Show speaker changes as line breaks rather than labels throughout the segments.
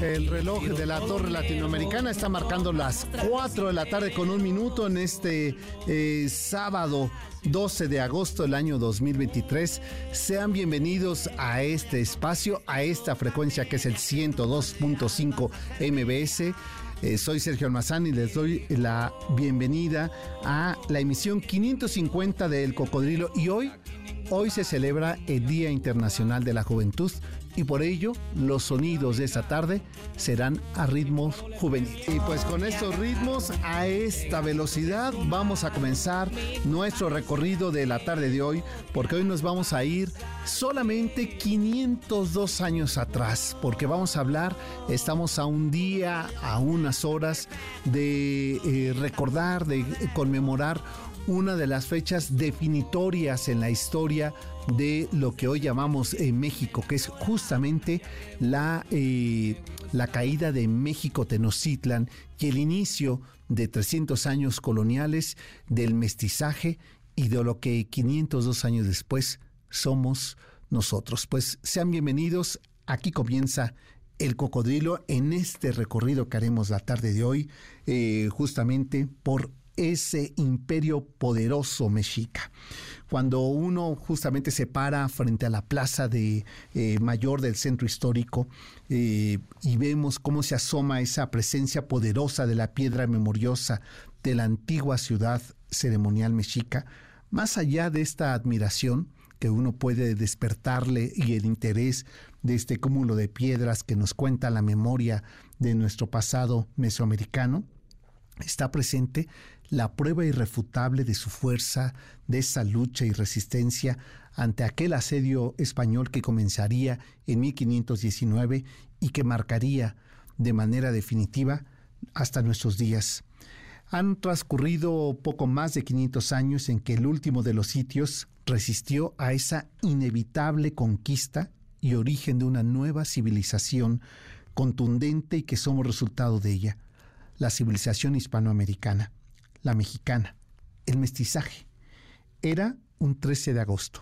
El reloj de la Torre Latinoamericana está marcando las 4 de la tarde con un minuto en este eh, sábado 12 de agosto del año 2023. Sean bienvenidos a este espacio, a esta frecuencia que es el 102.5 MBS. Eh, soy Sergio Almazán y les doy la bienvenida a la emisión 550 de El Cocodrilo y hoy Hoy se celebra el Día Internacional de la Juventud y por ello los sonidos de esta tarde serán a ritmos juveniles. Y pues con estos ritmos, a esta velocidad, vamos a comenzar nuestro recorrido de la tarde de hoy, porque hoy nos vamos a ir solamente 502 años atrás, porque vamos a hablar, estamos a un día, a unas horas de eh, recordar, de conmemorar una de las fechas definitorias en la historia de lo que hoy llamamos eh, México, que es justamente la, eh, la caída de México Tenochtitlan y el inicio de 300 años coloniales del mestizaje y de lo que 502 años después somos nosotros. Pues sean bienvenidos, aquí comienza el cocodrilo en este recorrido que haremos la tarde de hoy, eh, justamente por ese imperio poderoso mexica. Cuando uno justamente se para frente a la plaza de eh, mayor del centro histórico eh, y vemos cómo se asoma esa presencia poderosa de la piedra memoriosa de la antigua ciudad ceremonial mexica, más allá de esta admiración que uno puede despertarle y el interés de este cúmulo de piedras que nos cuenta la memoria de nuestro pasado mesoamericano, está presente la prueba irrefutable de su fuerza, de esa lucha y resistencia ante aquel asedio español que comenzaría en 1519 y que marcaría de manera definitiva hasta nuestros días. Han transcurrido poco más de 500 años en que el último de los sitios resistió a esa inevitable conquista y origen de una nueva civilización contundente y que somos resultado de ella, la civilización hispanoamericana la mexicana, el mestizaje. Era un 13 de agosto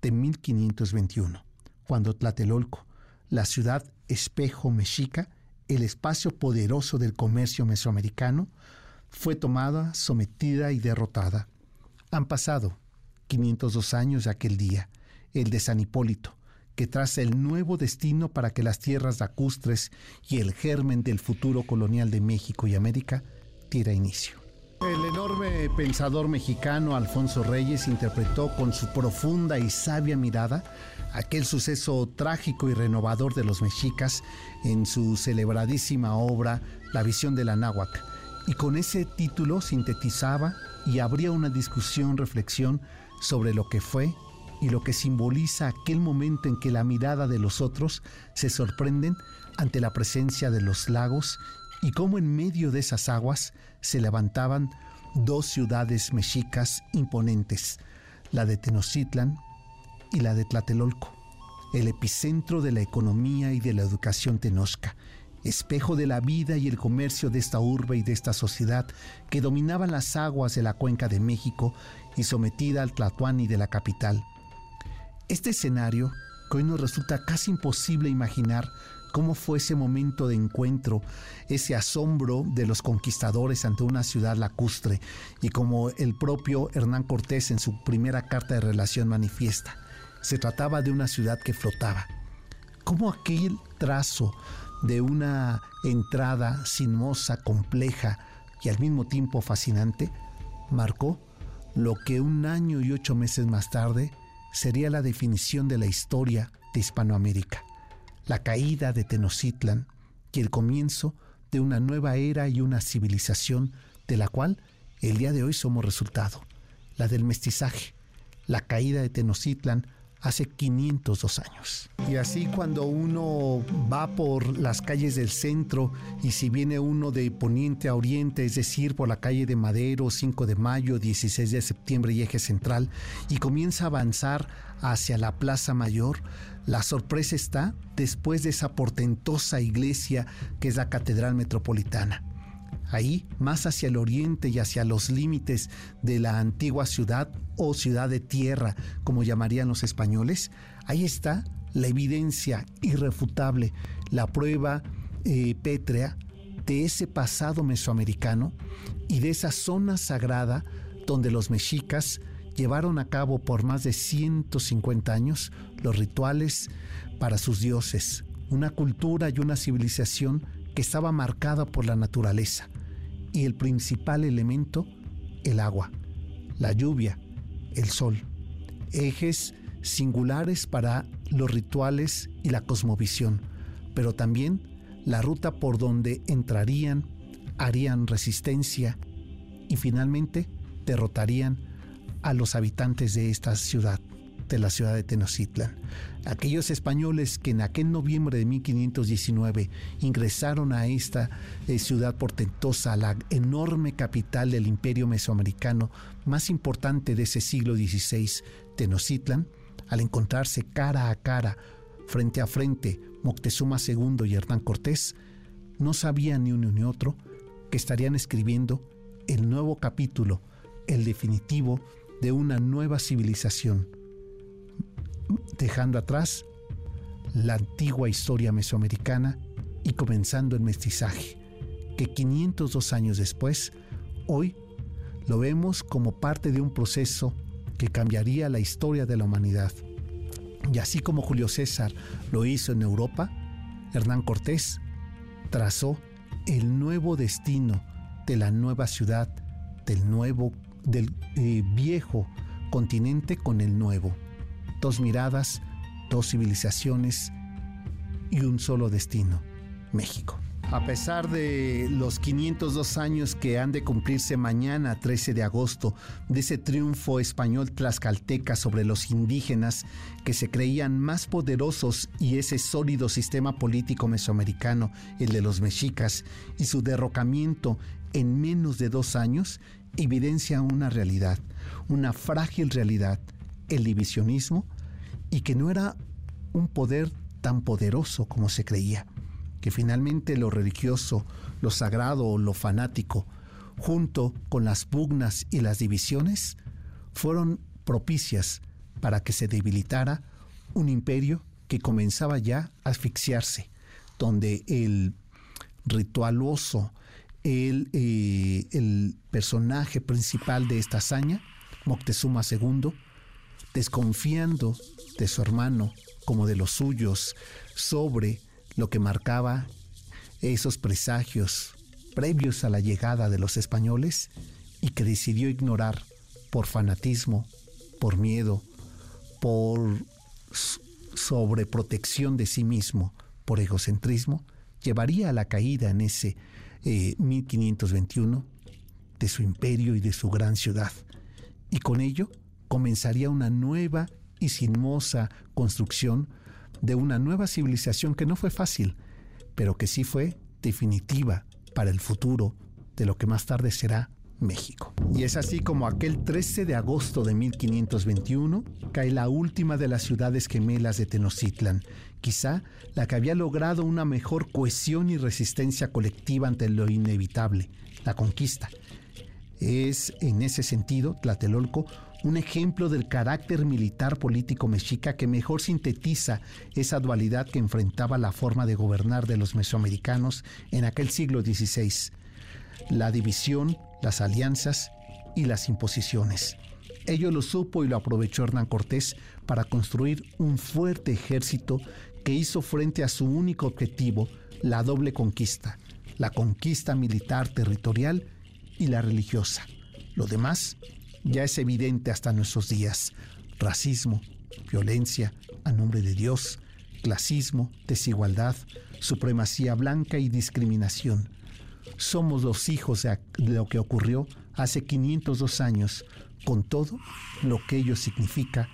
de 1521, cuando Tlatelolco, la ciudad espejo mexica, el espacio poderoso del comercio mesoamericano, fue tomada, sometida y derrotada. Han pasado 502 años de aquel día, el de San Hipólito, que traza el nuevo destino para que las tierras lacustres y el germen del futuro colonial de México y América diera inicio. El enorme pensador mexicano Alfonso Reyes interpretó con su profunda y sabia mirada aquel suceso trágico y renovador de los mexicas en su celebradísima obra La visión de la. Y con ese título sintetizaba y abría una discusión, reflexión sobre lo que fue y lo que simboliza aquel momento en que la mirada de los otros se sorprenden ante la presencia de los lagos y cómo en medio de esas aguas se levantaban dos ciudades mexicas imponentes, la de Tenochtitlan y la de Tlatelolco, el epicentro de la economía y de la educación tenosca, espejo de la vida y el comercio de esta urbe y de esta sociedad que dominaban las aguas de la cuenca de México y sometida al Tlatuani de la capital. Este escenario, que hoy nos resulta casi imposible imaginar, cómo fue ese momento de encuentro, ese asombro de los conquistadores ante una ciudad lacustre y como el propio Hernán Cortés en su primera carta de relación manifiesta. Se trataba de una ciudad que flotaba. Cómo aquel trazo de una entrada sinuosa, compleja y al mismo tiempo fascinante marcó lo que un año y ocho meses más tarde sería la definición de la historia de Hispanoamérica la caída de Tenochtitlan y el comienzo de una nueva era y una civilización de la cual el día de hoy somos resultado, la del mestizaje, la caída de Tenochtitlan hace 502 años. Y así cuando uno va por las calles del centro y si viene uno de poniente a oriente, es decir, por la calle de Madero, 5 de mayo, 16 de septiembre y eje central, y comienza a avanzar hacia la Plaza Mayor, la sorpresa está después de esa portentosa iglesia que es la Catedral Metropolitana. Ahí, más hacia el oriente y hacia los límites de la antigua ciudad o ciudad de tierra, como llamarían los españoles, ahí está la evidencia irrefutable, la prueba eh, pétrea de ese pasado mesoamericano y de esa zona sagrada donde los mexicas llevaron a cabo por más de 150 años los rituales para sus dioses, una cultura y una civilización que estaba marcada por la naturaleza y el principal elemento, el agua, la lluvia, el sol, ejes singulares para los rituales y la cosmovisión, pero también la ruta por donde entrarían, harían resistencia y finalmente derrotarían a los habitantes de esta ciudad, de la ciudad de Tenochtitlan. Aquellos españoles que en aquel noviembre de 1519 ingresaron a esta eh, ciudad portentosa, la enorme capital del imperio mesoamericano más importante de ese siglo XVI, Tenochtitlan, al encontrarse cara a cara, frente a frente, Moctezuma II y Hernán Cortés, no sabían ni uno ni otro que estarían escribiendo el nuevo capítulo, el definitivo de una nueva civilización, dejando atrás la antigua historia mesoamericana y comenzando el mestizaje, que 502 años después, hoy lo vemos como parte de un proceso que cambiaría la historia de la humanidad. Y así como Julio César lo hizo en Europa, Hernán Cortés trazó el nuevo destino de la nueva ciudad, del nuevo del eh, viejo continente con el nuevo. Dos miradas, dos civilizaciones y un solo destino, México. A pesar de los 502 años que han de cumplirse mañana, 13 de agosto, de ese triunfo español tlaxcalteca sobre los indígenas que se creían más poderosos y ese sólido sistema político mesoamericano, el de los mexicas, y su derrocamiento en menos de dos años, evidencia una realidad, una frágil realidad, el divisionismo, y que no era un poder tan poderoso como se creía, que finalmente lo religioso, lo sagrado o lo fanático, junto con las pugnas y las divisiones, fueron propicias para que se debilitara un imperio que comenzaba ya a asfixiarse, donde el ritualoso, eh, el, personaje principal de esta hazaña, Moctezuma II, desconfiando de su hermano como de los suyos sobre lo que marcaba esos presagios previos a la llegada de los españoles y que decidió ignorar por fanatismo, por miedo, por sobreprotección de sí mismo, por egocentrismo, llevaría a la caída en ese 1521 eh, de su imperio y de su gran ciudad. Y con ello comenzaría una nueva y sinuosa construcción de una nueva civilización que no fue fácil, pero que sí fue definitiva para el futuro de lo que más tarde será México. Y es así como aquel 13 de agosto de 1521 cae la última de las ciudades gemelas de Tenochtitlan, quizá la que había logrado una mejor cohesión y resistencia colectiva ante lo inevitable, la conquista. Es en ese sentido, Tlatelolco, un ejemplo del carácter militar político mexica que mejor sintetiza esa dualidad que enfrentaba la forma de gobernar de los mesoamericanos en aquel siglo XVI. La división, las alianzas y las imposiciones. Ello lo supo y lo aprovechó Hernán Cortés para construir un fuerte ejército que hizo frente a su único objetivo, la doble conquista, la conquista militar territorial y la religiosa. Lo demás ya es evidente hasta nuestros días. Racismo, violencia a nombre de Dios, clasismo, desigualdad, supremacía blanca y discriminación. Somos los hijos de lo que ocurrió hace 502 años, con todo lo que ello significa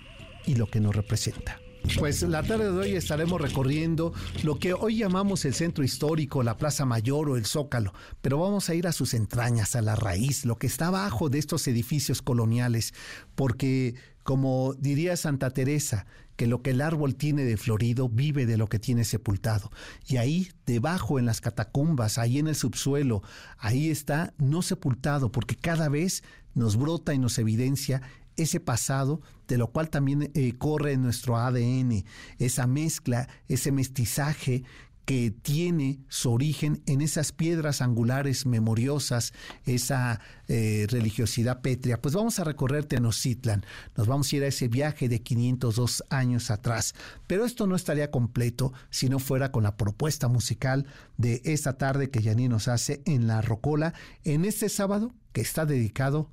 y lo que nos representa. Pues la tarde de hoy estaremos recorriendo lo que hoy llamamos el centro histórico, la Plaza Mayor o el Zócalo, pero vamos a ir a sus entrañas, a la raíz, lo que está abajo de estos edificios coloniales, porque como diría Santa Teresa, que lo que el árbol tiene de florido vive de lo que tiene sepultado. Y ahí, debajo en las catacumbas, ahí en el subsuelo, ahí está no sepultado, porque cada vez nos brota y nos evidencia ese pasado, de lo cual también eh, corre nuestro ADN, esa mezcla, ese mestizaje que tiene su origen en esas piedras angulares memoriosas, esa eh, religiosidad pétrea. Pues vamos a recorrer Tenochtitlan, nos vamos a ir a ese viaje de 502 años atrás. Pero esto no estaría completo si no fuera con la propuesta musical de esta tarde que Yaní nos hace en La Rocola, en este sábado que está dedicado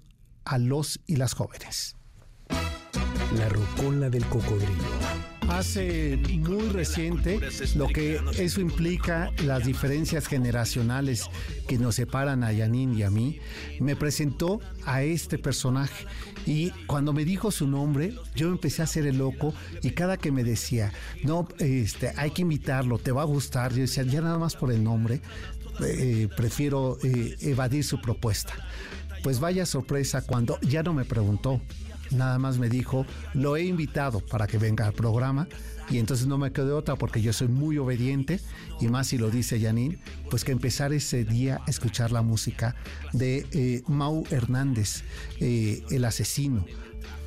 a los y las jóvenes.
La rocola del cocodrilo.
Hace muy reciente lo que eso implica, las diferencias generacionales que nos separan a Yanin y a mí, me presentó a este personaje. Y cuando me dijo su nombre, yo empecé a hacer el loco y cada que me decía, no, este, hay que invitarlo, te va a gustar, yo decía, ya nada más por el nombre, eh, prefiero eh, evadir su propuesta. Pues vaya sorpresa cuando ya no me preguntó, nada más me dijo, lo he invitado para que venga al programa y entonces no me quedé otra porque yo soy muy obediente y más si lo dice Janine, pues que empezar ese día a escuchar la música de eh, Mau Hernández, eh, el asesino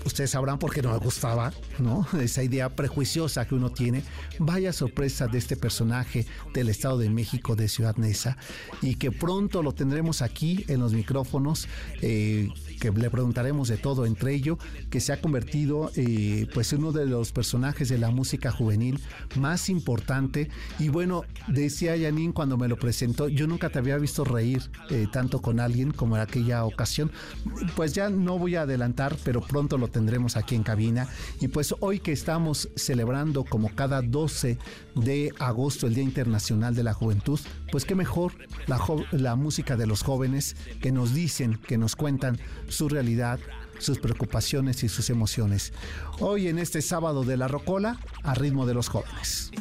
ustedes sabrán por qué no me gustaba, ¿no? Esa idea prejuiciosa que uno tiene. Vaya sorpresa de este personaje del Estado de México, de Ciudad Neza, y que pronto lo tendremos aquí en los micrófonos. Eh, que le preguntaremos de todo, entre ello, que se ha convertido eh, pues uno de los personajes de la música juvenil más importante. Y bueno, decía Yanin cuando me lo presentó, yo nunca te había visto reír eh, tanto con alguien como en aquella ocasión. Pues ya no voy a adelantar, pero pronto lo tendremos aquí en cabina. Y pues hoy que estamos celebrando como cada 12 de agosto, el Día Internacional de la Juventud, pues qué mejor la, música de los jóvenes que nos dicen, que nos cuentan su realidad, sus preocupaciones y sus emociones. Hoy en este sábado de la Rocola, a ritmo de los jóvenes.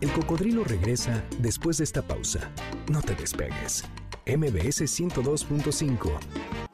El cocodrilo regresa después de esta pausa. No te despegues. MBS 102.5.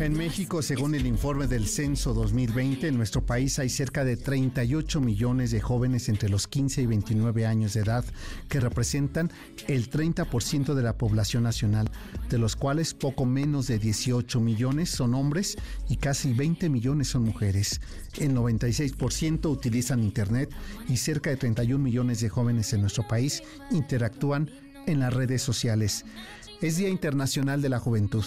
En México, según el informe del Censo 2020, en nuestro país hay cerca de 38 millones de jóvenes entre los 15 y 29 años de edad, que representan el 30% de la población nacional, de los cuales poco menos de 18 millones son hombres y casi 20 millones son mujeres. El 96% utilizan Internet y cerca de 31 millones de jóvenes en nuestro país interactúan en las redes sociales. Es Día Internacional de la Juventud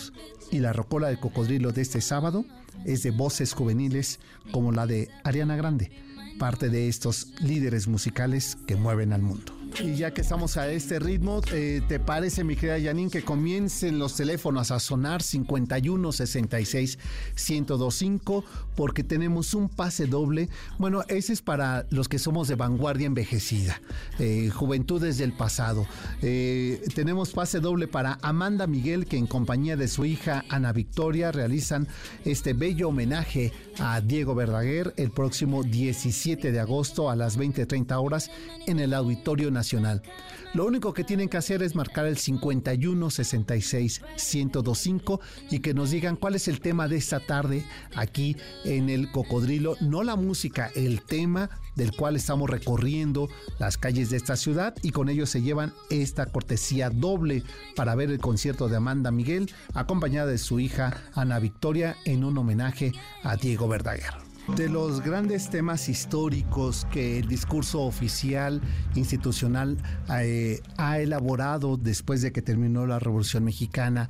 y la rocola del cocodrilo de este sábado es de voces juveniles como la de Ariana Grande, parte de estos líderes musicales que mueven al mundo. Y ya que estamos a este ritmo, eh, ¿te parece, mi querida Janine, que comiencen los teléfonos a sonar 51 66 1025? Porque tenemos un pase doble. Bueno, ese es para los que somos de vanguardia envejecida, eh, juventudes del pasado. Eh, tenemos pase doble para Amanda Miguel, que en compañía de su hija Ana Victoria realizan este bello homenaje a Diego Verdaguer el próximo 17 de agosto a las 20:30 horas en el Auditorio Nacional lo único que tienen que hacer es marcar el 51 66 1025 y que nos digan cuál es el tema de esta tarde aquí en el Cocodrilo, no la música, el tema del cual estamos recorriendo las calles de esta ciudad y con ello se llevan esta cortesía doble para ver el concierto de Amanda Miguel acompañada de su hija Ana Victoria en un homenaje a Diego Verdaguer de los grandes temas históricos que el discurso oficial institucional eh, ha elaborado después de que terminó la Revolución Mexicana,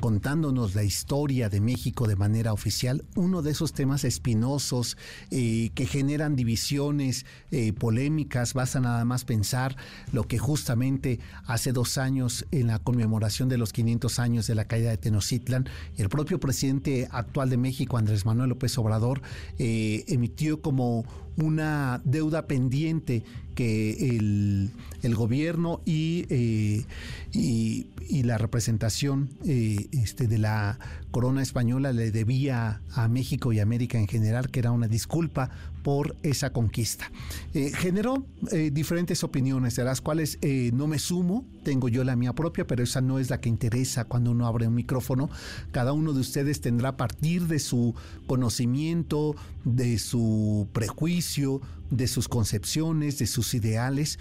contándonos la historia de México de manera oficial, uno de esos temas espinosos eh, que generan divisiones, eh, polémicas, basta nada más pensar lo que justamente hace dos años en la conmemoración de los 500 años de la caída de Tenochtitlan, el propio presidente actual de México, Andrés Manuel López Obrador, eh, emitió como una deuda pendiente que el, gobierno eh, y, y, la representación eh, este, de la corona española le debía a México y América en general, que era una disculpa por esa conquista. Eh, generó diferentes opiniones, de las cuales no me sumo, tengo yo la mía propia, pero esa no es la que interesa cuando uno abre un micrófono. Cada uno de ustedes tendrá a partir de su conocimiento, de su prejuicio, de sus concepciones, de sus ideales,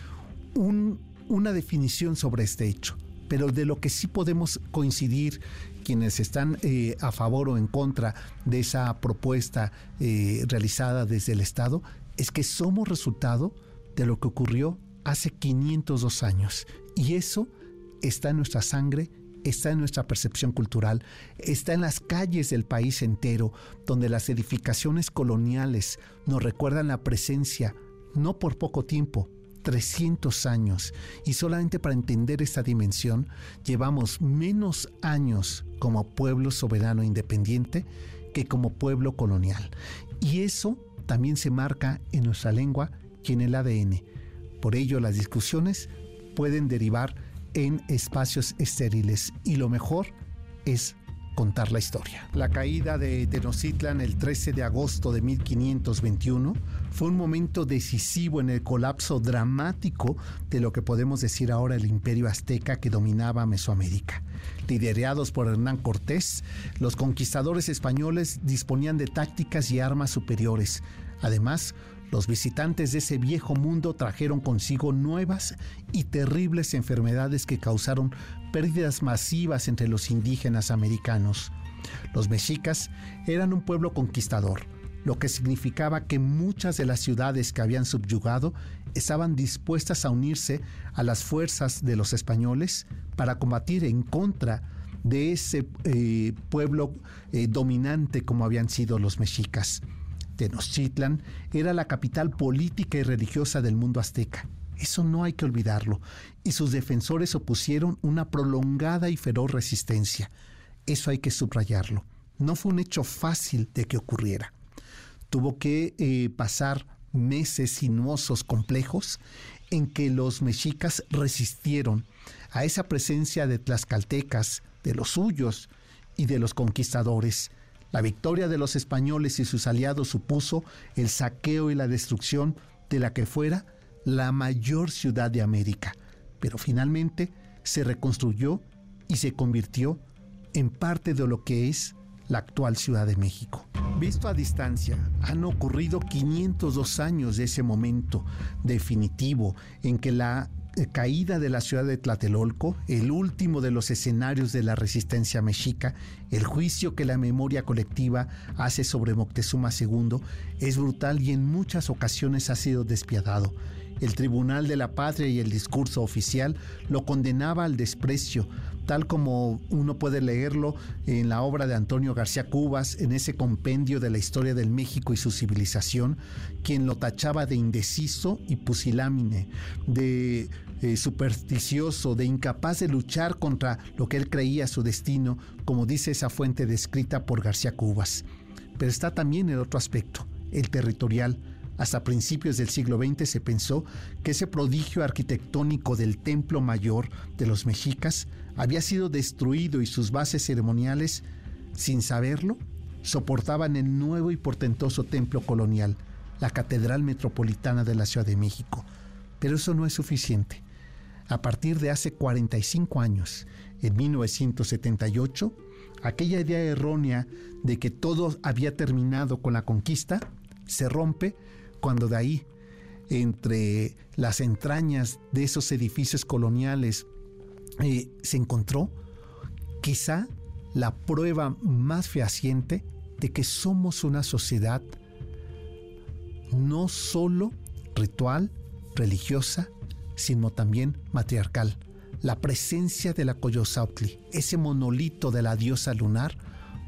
una definición sobre este hecho. Pero de lo que sí podemos coincidir quienes están eh, a favor o en contra de esa propuesta eh, realizada desde el Estado es que somos resultado de lo que ocurrió hace 502 años. Y eso está en nuestra sangre, está en nuestra percepción cultural, está en las calles del país entero, donde las edificaciones coloniales nos recuerdan la presencia, no por poco tiempo, 300 años. Y solamente para entender esta dimensión, llevamos menos años como pueblo soberano e independiente que como pueblo colonial. Y eso también se marca en nuestra lengua y en el ADN. Por ello las discusiones pueden derivar en espacios estériles y lo mejor es contar la historia. La caída de Tenochtitlan el 13 de agosto de 1521 fue un momento decisivo en el colapso dramático de lo que podemos decir ahora el imperio azteca que dominaba Mesoamérica. Liderados por Hernán Cortés, los conquistadores españoles disponían de tácticas y armas superiores. Además, los visitantes de ese viejo mundo trajeron consigo nuevas y terribles enfermedades que causaron pérdidas masivas entre los indígenas americanos. Los mexicas eran un pueblo conquistador, lo que significaba que muchas de las ciudades que habían subyugado estaban dispuestas a unirse a las fuerzas de los españoles para combatir en contra de ese eh, pueblo eh, dominante como habían sido los mexicas. Tenochtitlan era la capital política y religiosa del mundo azteca. Eso no hay que olvidarlo. Y sus defensores opusieron una prolongada y feroz resistencia. Eso hay que subrayarlo. No fue un hecho fácil de que ocurriera. Tuvo que eh, pasar meses sinuosos, complejos, en que los mexicas resistieron a esa presencia de tlaxcaltecas, de los suyos y de los conquistadores, la victoria de los españoles y sus aliados supuso el saqueo y la destrucción de la que fuera la mayor ciudad de América, pero finalmente se reconstruyó y se convirtió en parte de lo que es la actual Ciudad de México. Visto a distancia, han ocurrido 502 años de ese momento definitivo en que la eh, caída de la ciudad de Tlatelolco, el último de los escenarios de la resistencia mexica, el juicio que la memoria colectiva hace sobre Moctezuma II, es brutal y en muchas ocasiones ha sido despiadado. El Tribunal de la Patria y el discurso oficial lo condenaba al desprecio, tal como uno puede leerlo en la obra de Antonio García Cubas, en ese compendio de la historia del México y su civilización, quien lo tachaba de indeciso y pusilámine, de eh, supersticioso, de incapaz de luchar contra lo que él creía su destino, como dice esa fuente descrita por García Cubas. Pero está también el otro aspecto, el territorial. Hasta principios del siglo XX se pensó que ese prodigio arquitectónico del templo mayor de los mexicas había sido destruido y sus bases ceremoniales, sin saberlo, soportaban el nuevo y portentoso templo colonial, la Catedral Metropolitana de la Ciudad de México. Pero eso no es suficiente a partir de hace 45 años, en 1978, aquella idea errónea de que todo había terminado con la conquista se rompe cuando de ahí, entre las entrañas de esos edificios coloniales, eh, se encontró quizá la prueba más fehaciente de que somos una sociedad no solo ritual, religiosa, sino también matriarcal. La presencia de la Coyosautli, ese monolito de la diosa lunar,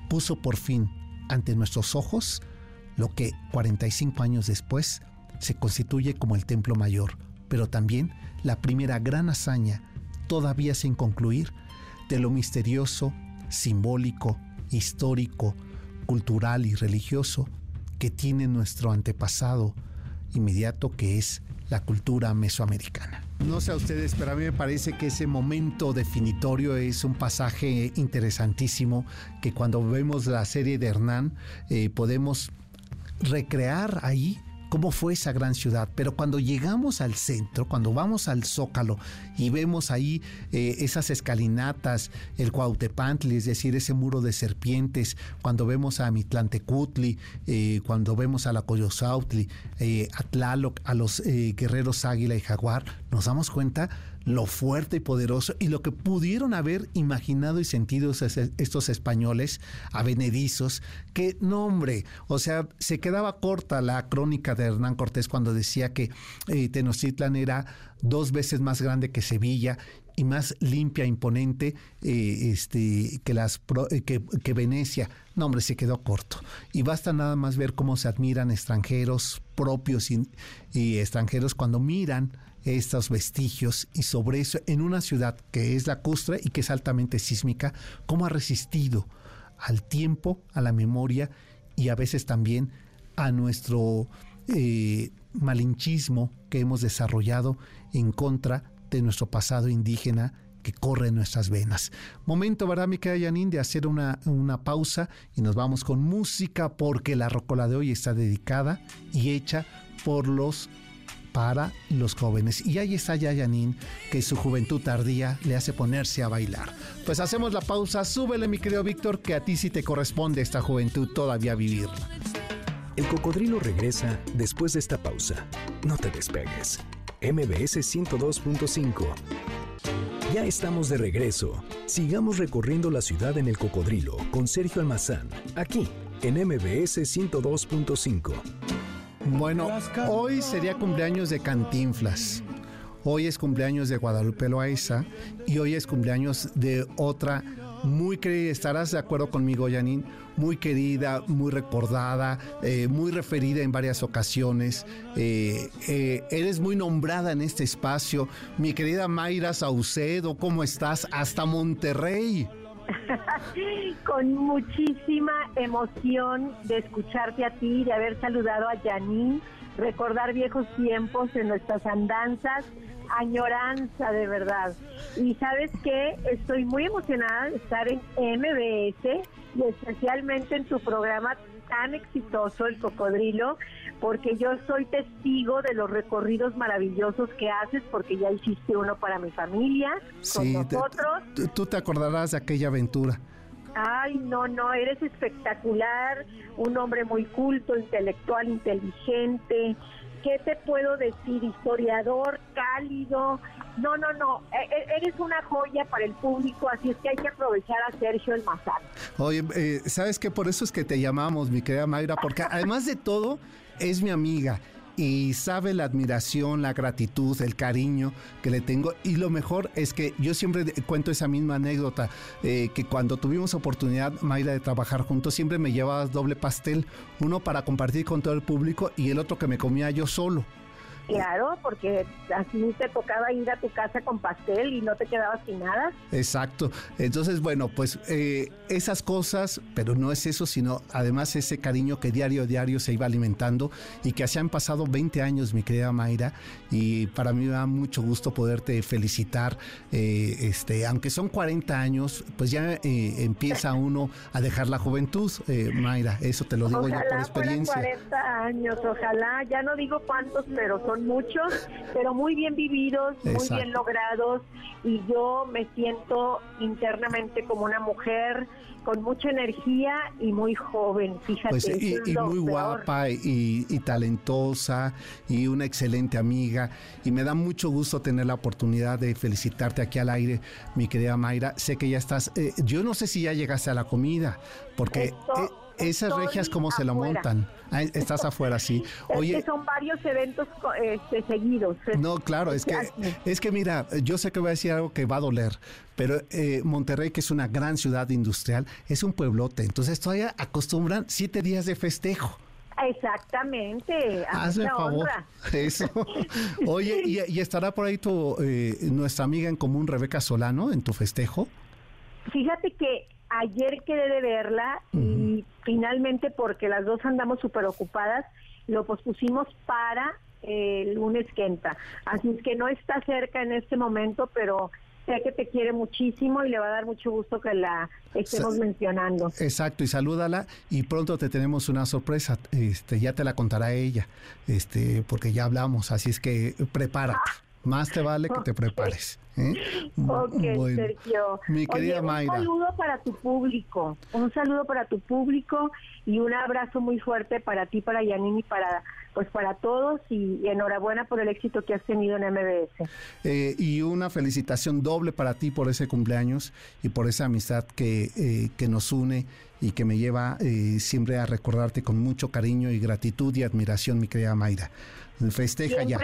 puso por fin ante nuestros ojos lo que 45 años después se constituye como el templo mayor, pero también la primera gran hazaña, todavía sin concluir, de lo misterioso, simbólico, histórico, cultural y religioso que tiene nuestro antepasado inmediato que es la cultura mesoamericana. No sé a ustedes, pero a mí me parece que ese momento definitorio es un pasaje interesantísimo que cuando vemos la serie de Hernán eh, podemos recrear ahí cómo fue esa gran ciudad. Pero cuando llegamos al centro, cuando vamos al Zócalo y vemos ahí eh, esas escalinatas, el Cuautepantli, es decir, ese muro de serpientes, cuando vemos a Mitlantecutli, eh, cuando vemos a la Coyosautli, eh, a Tlaloc, a los guerreros Águila y Jaguar, nos damos cuenta lo fuerte y poderoso y lo que pudieron haber imaginado y sentido estos españoles avenedizos, que no hombre, o sea, se quedaba corta la crónica de Hernán Cortés cuando decía que eh, Tenochtitlan era dos veces más grande que Sevilla y más limpia, imponente eh, este, que, las, eh, que, Venecia. No, hombre, se quedó corto. Y basta nada más ver cómo se admiran extranjeros propios y extranjeros cuando miran estos vestigios y sobre eso en una ciudad que es lacustre y que es altamente sísmica, cómo ha resistido al tiempo, a la memoria y a veces también a nuestro eh, malinchismo que hemos desarrollado en contra de nuestro pasado indígena que corre en nuestras venas. Momento, ¿verdad, mi querida de hacer una, una pausa y nos vamos con música porque la rocola de hoy está dedicada y hecha por los para los jóvenes. Y ahí está Yayanin, que su juventud tardía le hace ponerse a bailar. Pues hacemos la pausa, súbele mi querido Víctor, que a ti sí te corresponde esta juventud todavía vivirla.
El cocodrilo regresa después de esta pausa. No te despegues. MBS 102.5. Ya estamos de regreso. Sigamos recorriendo la ciudad en el cocodrilo con Sergio Almazán, aquí en MBS 102.5.
Bueno, hoy sería cumpleaños de Cantinflas. Hoy es cumpleaños de Guadalupe Loaiza y hoy es cumpleaños de otra muy querida, estarás de acuerdo conmigo, Janine, muy querida, muy recordada, eh, muy referida en varias ocasiones. Eh, eh, eres muy nombrada en este espacio. Mi querida Mayra Saucedo, ¿cómo estás? Hasta Monterrey.
Con muchísima emoción de escucharte a ti, de haber saludado a Janine, recordar viejos tiempos en nuestras andanzas, añoranza de verdad. Y sabes que estoy muy emocionada de estar en MBS y especialmente en tu programa tan exitoso, El Cocodrilo, porque yo soy testigo de los recorridos maravillosos que haces, porque ya hiciste uno para mi familia, con nosotros.
Tú te acordarás de aquella aventura.
Ay, no, no, eres espectacular, un hombre muy culto, intelectual, inteligente. ¿Qué te puedo decir? Historiador, cálido. No, no, no, e, e, eres una joya para el público, así es que hay que aprovechar a Sergio el Mazar.
Oye, eh, ¿sabes qué? Por eso es que te llamamos, mi querida Mayra, porque además de todo, es mi amiga y sabe la admiración, la gratitud, el cariño que le tengo. Y lo mejor es que yo siempre cuento esa misma anécdota, eh, que cuando tuvimos oportunidad, Mayra, de trabajar juntos, siempre me llevabas doble pastel, uno para compartir con todo el público y el otro que me comía yo solo.
Claro, porque así te tocaba ir a tu casa con pastel y no te quedabas sin nada.
Exacto. Entonces, bueno, pues eh, esas cosas, pero no es eso, sino además ese cariño que diario a diario se iba alimentando y que así han pasado 20 años, mi querida Mayra, y para mí me da mucho gusto poderte felicitar. Eh, este, aunque son 40 años, pues ya eh, empieza uno a dejar la juventud, Mayra. Eso te lo digo yo por experiencia.
40 años, ojalá, ya no digo cuántos, pero son muchos, pero muy bien vividos, muy bien logrados y yo me siento internamente como una mujer con mucha energía y muy joven, fíjate.
Pues, y, muy guapa y, talentosa y una excelente amiga y me da mucho gusto tener la oportunidad de felicitarte aquí al aire, mi querida Mayra. Sé que ya estás, eh, yo no sé si ya llegaste a la comida, porque... Esas regias, ¿cómo se lo montan? Ah, estás afuera, sí.
Oye, son varios eventos este, seguidos.
No, claro, es que, es que mira, yo sé que voy a decir algo que va a doler, pero eh, Monterrey, que es una gran ciudad industrial, es un pueblote, entonces todavía acostumbran siete días de festejo.
Exactamente.
Hazme favor. Eso. Oye, ¿y, estará por ahí tu, eh, nuestra amiga en común, Rebeca Solano, en tu festejo?
Fíjate que ayer quedé de verla y finalmente porque las dos andamos súper ocupadas, lo pospusimos para el lunes que entra. Así es que no está cerca en este momento, pero sé que te quiere muchísimo y le va a dar mucho gusto que la estemos mencionando.
Exacto, y salúdala y pronto te tenemos una sorpresa, este ya te la contará ella, este porque ya hablamos, así es que prepárate. Más te vale que te prepares. ¿eh?
Ok, Sergio.
Mi querida Mayra.
Un saludo para tu público, un saludo para tu público y un abrazo muy fuerte para ti, para Yanini y para pues para todos y, enhorabuena por el éxito que has tenido en MBS.
Eh, y una felicitación doble para ti por ese cumpleaños y por esa amistad que, eh, que nos une y que me lleva siempre a recordarte con mucho cariño y gratitud y admiración, mi querida Mayra. Festeja ya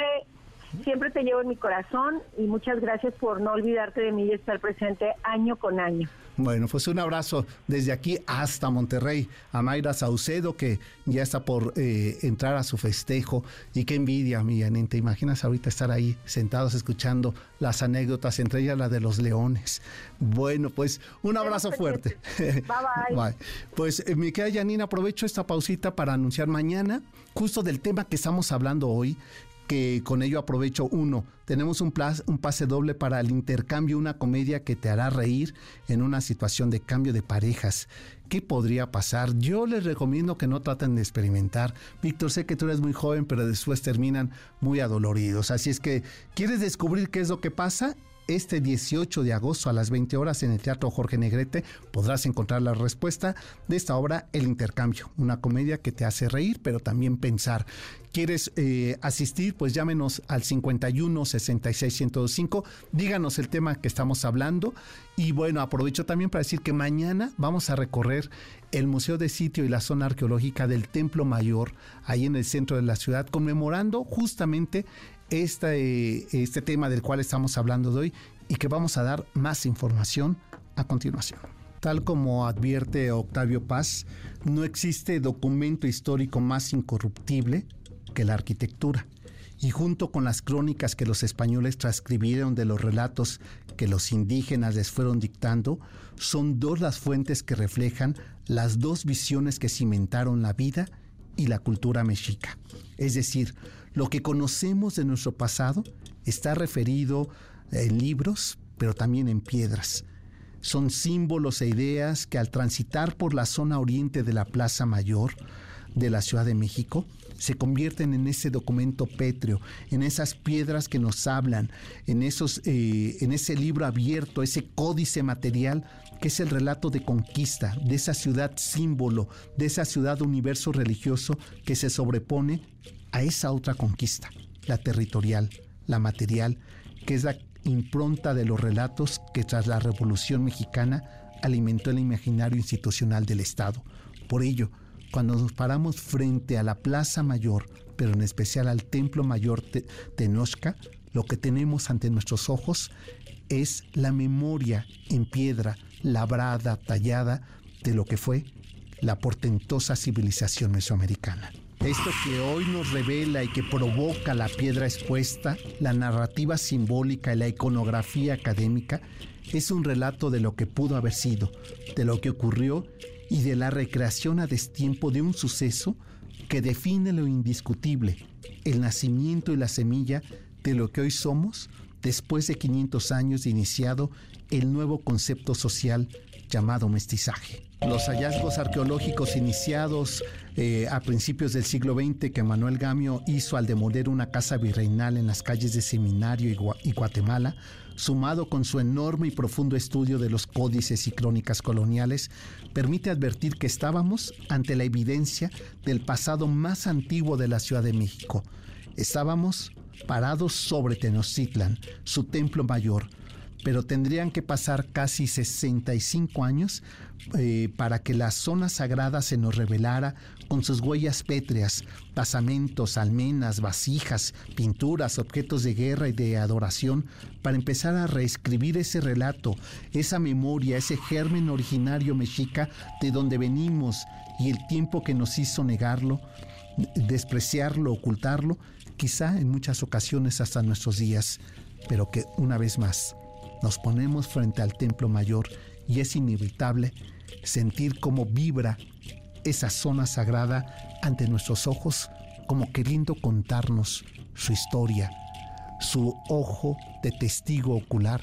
siempre te llevo en mi corazón y muchas gracias por no olvidarte de mí y estar presente año con año.
Bueno, pues un abrazo desde aquí hasta Monterrey a Mayra Saucedo que ya está por eh, entrar a su festejo y qué envidia, mi Janine. ¿Te imaginas ahorita estar ahí sentados escuchando las anécdotas, entre ellas la de los leones? Bueno, pues un abrazo fuerte.
Bye bye.
Pues eh, mi querida Janine, aprovecho esta pausita para anunciar mañana justo del tema que estamos hablando hoy, que con ello aprovecho uno. Tenemos un, un, pase doble para el intercambio, una comedia que te hará reír en una situación de cambio de parejas. ¿Qué podría pasar? Yo les recomiendo que no traten de experimentar. Víctor, sé que tú eres muy joven, pero después terminan muy adoloridos. Así es que, ¿quieres descubrir qué es lo que pasa? Este 18 de agosto a las 20 horas en el Teatro Jorge Negrete podrás encontrar la respuesta de esta obra El Intercambio, una comedia que te hace reír pero también pensar. ¿Quieres eh, asistir? Pues llámenos al 51 66 105, díganos el tema que estamos hablando y bueno, aprovecho también para decir que mañana vamos a recorrer el Museo de Sitio y la zona arqueológica del Templo Mayor, ahí en el centro de la ciudad, conmemorando justamente este, este tema del cual estamos hablando hoy y que vamos a dar más información a continuación. Tal como advierte Octavio Paz, no existe documento histórico más incorruptible que la arquitectura. Y junto con las crónicas que los españoles transcribieron de los relatos que los indígenas les fueron dictando, son dos las fuentes que reflejan las dos visiones que cimentaron la vida y la cultura mexica. Es decir, lo que conocemos de nuestro pasado está referido en libros, pero también en piedras. Son símbolos e ideas que al transitar por la zona oriente de la Plaza Mayor de la Ciudad de México, se convierten en ese documento pétreo, en esas piedras que nos hablan, en, esos, eh, en ese libro abierto, ese códice material que es el relato de conquista, de esa ciudad símbolo, de esa ciudad universo religioso que se sobrepone a esa otra conquista, la territorial, la material, que es la impronta de los relatos que tras la Revolución Mexicana alimentó el imaginario institucional del Estado. Por ello, cuando nos paramos frente a la Plaza Mayor, pero en especial al Templo Mayor de Tenochca, lo que tenemos ante nuestros ojos es la memoria en piedra, labrada, tallada, de lo que fue la portentosa civilización mesoamericana. Esto que hoy nos revela y que provoca la piedra expuesta, la narrativa simbólica y la iconografía académica, es un relato de lo que pudo haber sido, de lo que ocurrió y de la recreación a destiempo de un suceso que define lo indiscutible, el nacimiento y la semilla de lo que hoy somos después de 500 años de iniciado el nuevo concepto social llamado mestizaje. Los hallazgos arqueológicos iniciados eh, a principios del siglo XX que Manuel Gamio hizo al demoler una casa virreinal en las calles de Seminario y, y Guatemala, sumado con su enorme y profundo estudio de los códices y crónicas coloniales, permite advertir que estábamos ante la evidencia del pasado más antiguo de la Ciudad de México. Estábamos parados sobre Tenochtitlan, su templo mayor, pero tendrían que pasar casi 65 años eh, para que la zona sagrada se nos revelara con sus huellas pétreas, basamentos, almenas, vasijas, pinturas, objetos de guerra y de adoración, para empezar a reescribir ese relato, esa memoria, ese germen originario mexica de donde venimos y el tiempo que nos hizo negarlo, despreciarlo, ocultarlo, quizá en muchas ocasiones hasta nuestros días, pero que una vez más nos ponemos frente al templo mayor y es inevitable sentir cómo vibra esa zona sagrada ante nuestros ojos como queriendo contarnos su historia, su ojo de testigo ocular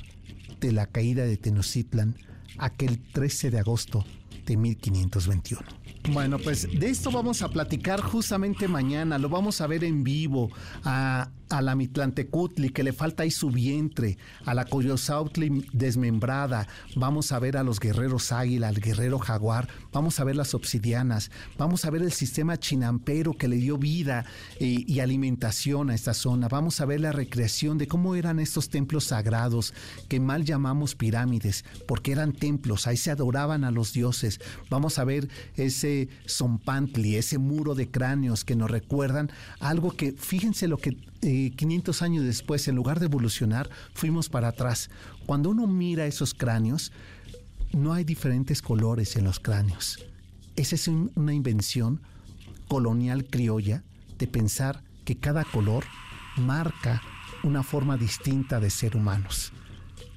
de la caída de Tenochtitlan aquel 13 de agosto de 1521. Bueno, pues de esto vamos a platicar justamente mañana, lo vamos a ver en vivo a a la Mitlantecutli, que le falta ahí su vientre, a la Coyosautli desmembrada, vamos a ver a los guerreros águila, al guerrero jaguar, vamos a ver las obsidianas, vamos a ver el sistema chinampero que le dio vida y, y alimentación a esta zona, vamos a ver la recreación de cómo eran estos templos sagrados que mal llamamos pirámides, porque eran templos, ahí se adoraban a los dioses, vamos a ver ese zompantli, ese muro de cráneos que nos recuerdan algo que, fíjense lo que 500 eh, años después, en lugar de evolucionar, fuimos para atrás. Cuando uno mira esos cráneos, no hay diferentes colores en los cráneos. Esa es una invención colonial criolla de pensar que cada color marca una forma distinta de ser humanos.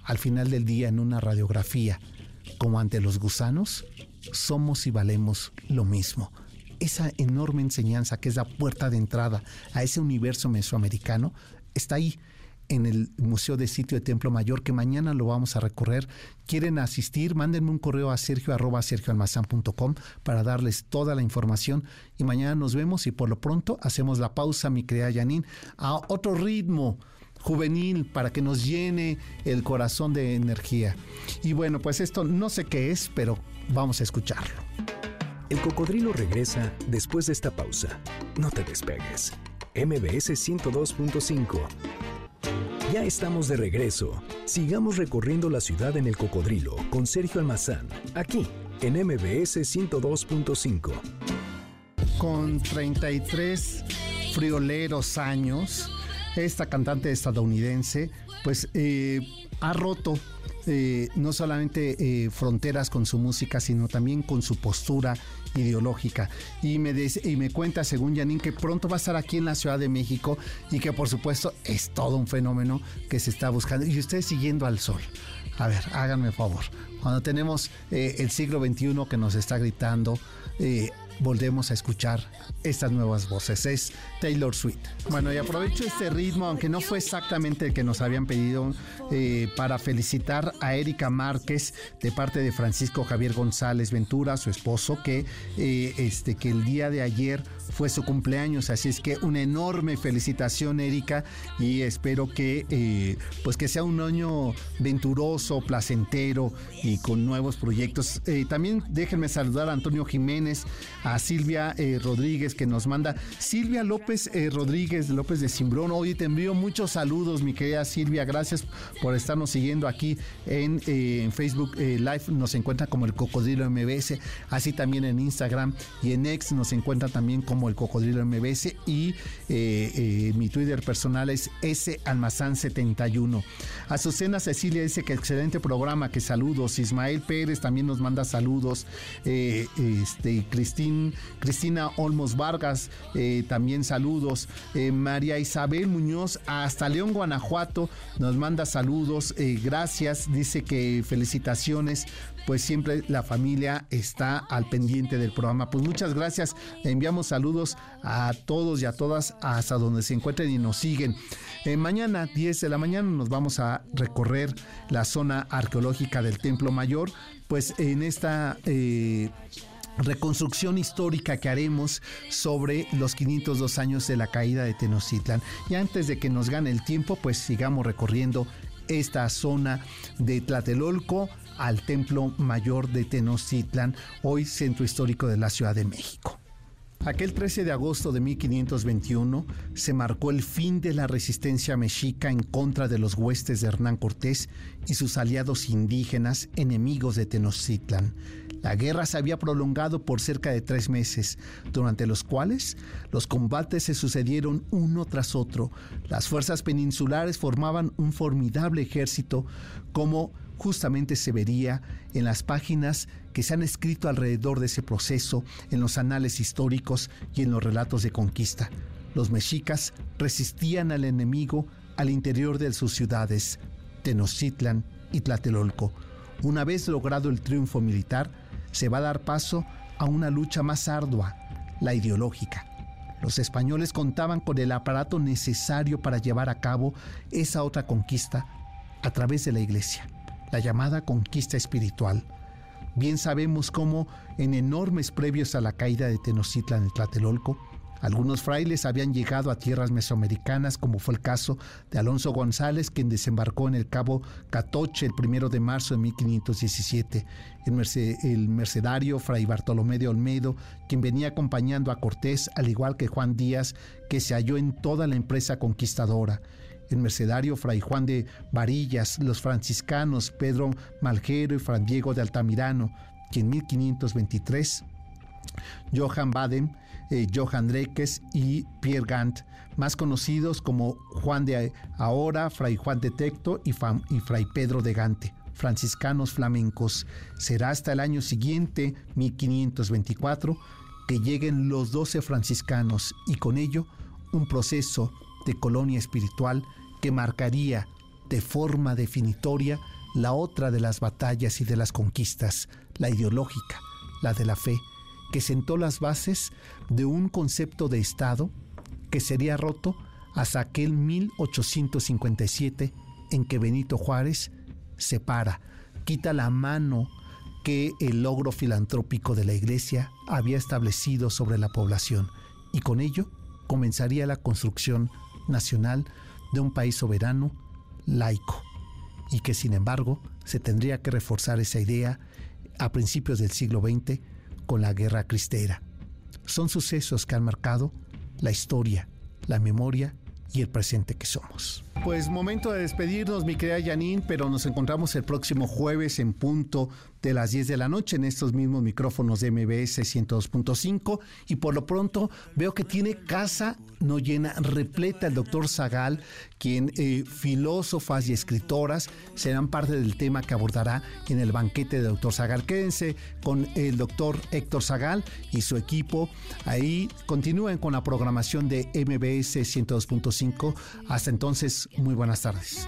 Al final del día, en una radiografía, como ante los gusanos, somos y valemos lo mismo esa enorme enseñanza que es la puerta de entrada a ese universo mesoamericano está ahí en el Museo de Sitio de Templo Mayor, que mañana lo vamos a recorrer. Quieren asistir, mándenme un correo a sergio sergioalmazán.com para darles toda la información y mañana nos vemos y por lo pronto hacemos la pausa, mi querida Yanin, a otro ritmo juvenil para que nos llene el corazón de energía. Y bueno, pues esto no sé qué es, pero vamos a escucharlo.
El cocodrilo regresa después de esta pausa. No te despegues. MBS 102.5. Ya estamos de regreso. Sigamos recorriendo la ciudad en el cocodrilo con Sergio Almazán, aquí en MBS 102.5.
Con 33 frioleros años, esta cantante estadounidense, pues eh, ha roto eh, no solamente eh, fronteras con su música, sino también con su postura ideológica. Y me, y me cuenta, según Janine, que pronto va a estar aquí en la Ciudad de México y que por supuesto es todo un fenómeno que se está buscando. Y ustedes siguiendo al sol. A ver, háganme favor. Cuando tenemos eh, el siglo XXI que nos está gritando, volvemos a escuchar estas nuevas voces. Es Taylor Swift. Bueno, y aprovecho este ritmo, aunque no fue exactamente el que nos habían pedido, eh, para felicitar a Erika Márquez de parte de Francisco Javier González Ventura, su esposo, que, eh, este, que el día de ayer fue su cumpleaños. Así es que una enorme felicitación, Erika, y espero que, eh, pues que sea un año venturoso, placentero y con nuevos proyectos. también déjenme saludar a Antonio Jiménez, a Silvia Rodríguez que nos manda. Silvia López eh, Rodríguez López de Simbrón, hoy te envío muchos saludos, mi querida Silvia. Gracias por estarnos siguiendo aquí en, eh, Facebook Live. Nos encuentra como el Cocodrilo MBS, así también en Instagram y en X nos encuentra también como el Cocodrilo MBS y mi Twitter personal es S Almazán 71. Azucena Cecilia dice que excelente programa, que saludos. Ismael Pérez también nos manda saludos. este, Cristina Olmos Vargas, eh, también saludos. Eh, María Isabel Muñoz, hasta León, Guanajuato, nos manda saludos. Eh, gracias, dice que felicitaciones pues siempre la familia está al pendiente del programa. Pues muchas gracias. Enviamos saludos a todos y a todas hasta donde se encuentren y nos siguen. mañana, 10 de la mañana, nos vamos a recorrer la zona arqueológica del Templo Mayor. Pues en esta reconstrucción histórica que haremos sobre los 502 años de la caída de Tenochtitlan. Y antes de que nos gane el tiempo, pues sigamos recorriendo esta zona de Tlatelolco al Templo Mayor de Tenochtitlan, hoy centro histórico de la Ciudad de México. Aquel 13 de agosto de 1521 se marcó el fin de la resistencia mexica en contra de los huestes de Hernán Cortés y sus aliados indígenas enemigos de Tenochtitlan. La guerra se había prolongado por cerca de tres meses, durante los cuales los combates se sucedieron uno tras otro. Las fuerzas peninsulares formaban un formidable ejército como justamente se vería en las páginas que se han escrito alrededor de ese proceso, en los anales históricos y en los relatos de conquista. Los mexicas resistían al enemigo al interior de sus ciudades, Tenochtitlan y Tlatelolco. Una vez logrado el triunfo militar, se va a dar paso a una lucha más ardua, la ideológica. Los españoles contaban con el aparato necesario para llevar a cabo esa otra conquista a través de la iglesia, la llamada conquista espiritual. Bien sabemos cómo en enormes previos a la caída de Tenochtitlan en Tlatelolco, algunos frailes habían llegado a tierras mesoamericanas, como fue el caso de Alonso González, quien desembarcó en el cabo Catoche el primero de marzo de 1517. El, el mercedario Fray Bartolomé de Olmedo, quien venía acompañando a Cortés, al igual que Juan Díaz, que se halló en toda la empresa conquistadora el mercedario Fray Juan de Varillas, los franciscanos Pedro Malgero y Fran Diego de Altamirano, quien en 1523 Johann Baden, eh, Johann Reques y Pierre Gant, más conocidos como Juan de Ahora, Fray Juan de Tecto y, y Fray Pedro de Gante, franciscanos flamencos. Será hasta el año siguiente, 1524, que lleguen los doce franciscanos y con ello un proceso de colonia espiritual que marcaría de forma definitoria la otra de las batallas y de las conquistas, la ideológica, la de la fe, que sentó las bases de un concepto de Estado que sería roto hasta aquel 1857 en que Benito Juárez separa, quita la mano que el logro filantrópico de la Iglesia había establecido sobre la población y con ello comenzaría la construcción nacional de un país soberano, laico, y que sin embargo se tendría que reforzar esa idea a principios del siglo XX con la guerra cristera. Son sucesos que han marcado la historia, la memoria y el presente que somos.
Pues momento de despedirnos, mi querida Janine, pero nos encontramos el próximo jueves en punto de las 10 de la noche en estos mismos micrófonos de MBS 102.5 y por lo pronto veo que tiene casa no llena, repleta el doctor Zagal, quien eh, filósofas y escritoras serán parte del tema que abordará en el banquete del doctor Zagal. Quédense con el doctor Héctor Zagal y su equipo. Ahí continúen con la programación de MBS 102.5. Hasta entonces, muy buenas tardes.